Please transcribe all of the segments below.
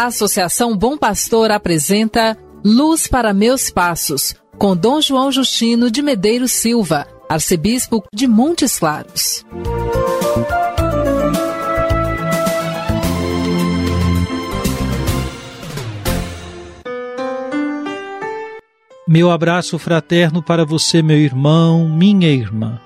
A Associação Bom Pastor apresenta Luz para Meus Passos, com Dom João Justino de Medeiros Silva, arcebispo de Montes Claros. Meu abraço fraterno para você, meu irmão, minha irmã.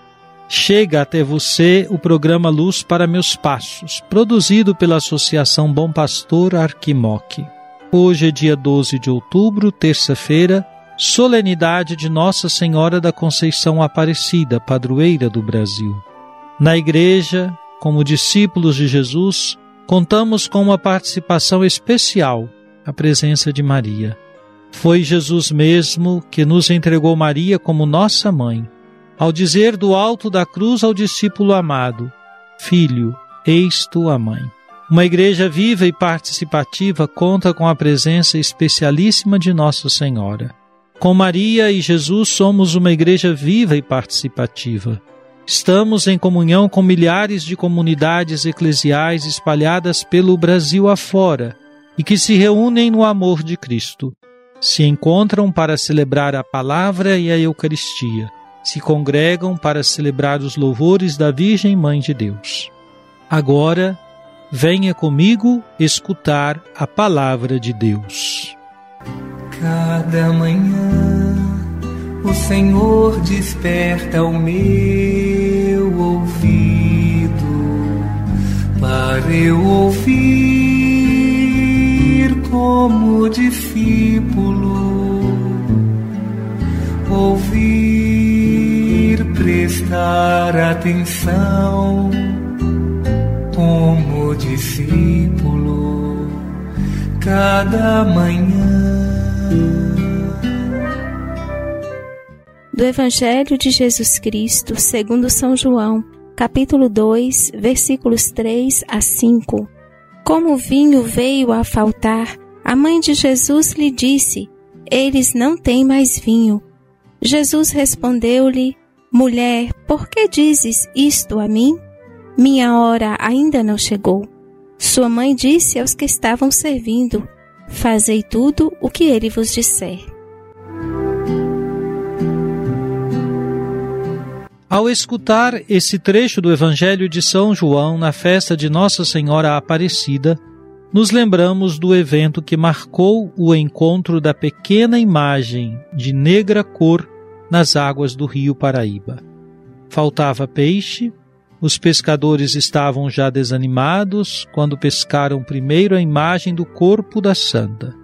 Chega até você o programa Luz para Meus Passos, produzido pela Associação Bom Pastor Arquimoque. Hoje é dia 12 de outubro, terça-feira, solenidade de Nossa Senhora da Conceição Aparecida, padroeira do Brasil. Na igreja, como discípulos de Jesus, contamos com uma participação especial, a presença de Maria. Foi Jesus mesmo que nos entregou Maria como nossa mãe, ao dizer do alto da cruz ao discípulo amado: Filho, eis tua mãe. Uma igreja viva e participativa conta com a presença especialíssima de Nossa Senhora. Com Maria e Jesus somos uma igreja viva e participativa. Estamos em comunhão com milhares de comunidades eclesiais espalhadas pelo Brasil afora e que se reúnem no amor de Cristo se encontram para celebrar a palavra e a Eucaristia, se congregam para celebrar os louvores da Virgem Mãe de Deus. Agora, venha comigo escutar a palavra de Deus. Cada manhã o Senhor desperta o meu ouvido para eu ouvir como discípulo, atenção, como discípulo, cada manhã. Do Evangelho de Jesus Cristo, segundo São João, capítulo 2, versículos 3 a 5. Como o vinho veio a faltar, a mãe de Jesus lhe disse: Eles não têm mais vinho. Jesus respondeu-lhe: Mulher, por que dizes isto a mim? Minha hora ainda não chegou. Sua mãe disse aos que estavam servindo: Fazei tudo o que ele vos disser. Ao escutar esse trecho do Evangelho de São João na festa de Nossa Senhora Aparecida, nos lembramos do evento que marcou o encontro da pequena imagem de negra cor nas águas do rio Paraíba. Faltava peixe, os pescadores estavam já desanimados quando pescaram primeiro a imagem do corpo da santa,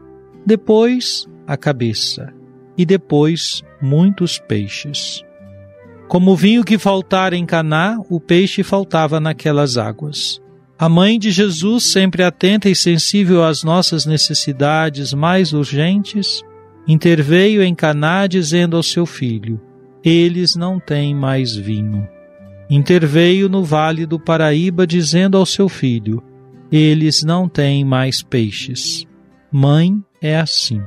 depois a cabeça e depois muitos peixes. Como vinho que faltara em Caná, o peixe faltava naquelas águas. A mãe de Jesus, sempre atenta e sensível às nossas necessidades mais urgentes, interveio em Caná dizendo ao seu filho: Eles não têm mais vinho. Interveio no vale do Paraíba dizendo ao seu filho: Eles não têm mais peixes. Mãe é assim.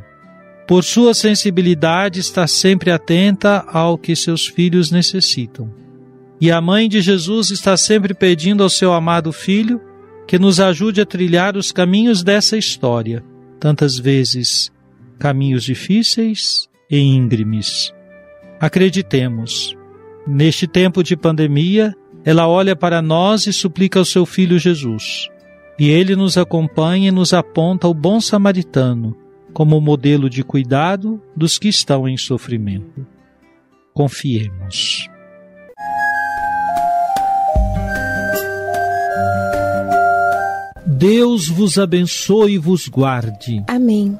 Por sua sensibilidade, está sempre atenta ao que seus filhos necessitam. E a mãe de Jesus está sempre pedindo ao seu amado filho que nos ajude a trilhar os caminhos dessa história, tantas vezes caminhos difíceis e íngremes. Acreditemos, neste tempo de pandemia, ela olha para nós e suplica ao seu filho Jesus. E ele nos acompanha e nos aponta o bom samaritano como modelo de cuidado dos que estão em sofrimento. Confiemos. Deus vos abençoe e vos guarde. Amém.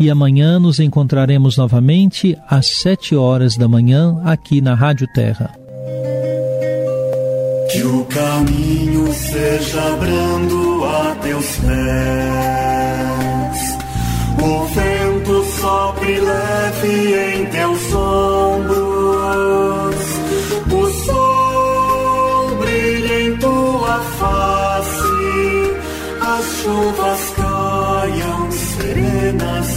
e amanhã nos encontraremos novamente às sete horas da manhã aqui na Rádio Terra. Que o caminho seja brando a teus pés, o vento sopre leve em teus ombros, o sol brilha em tua face, as chuvas serenas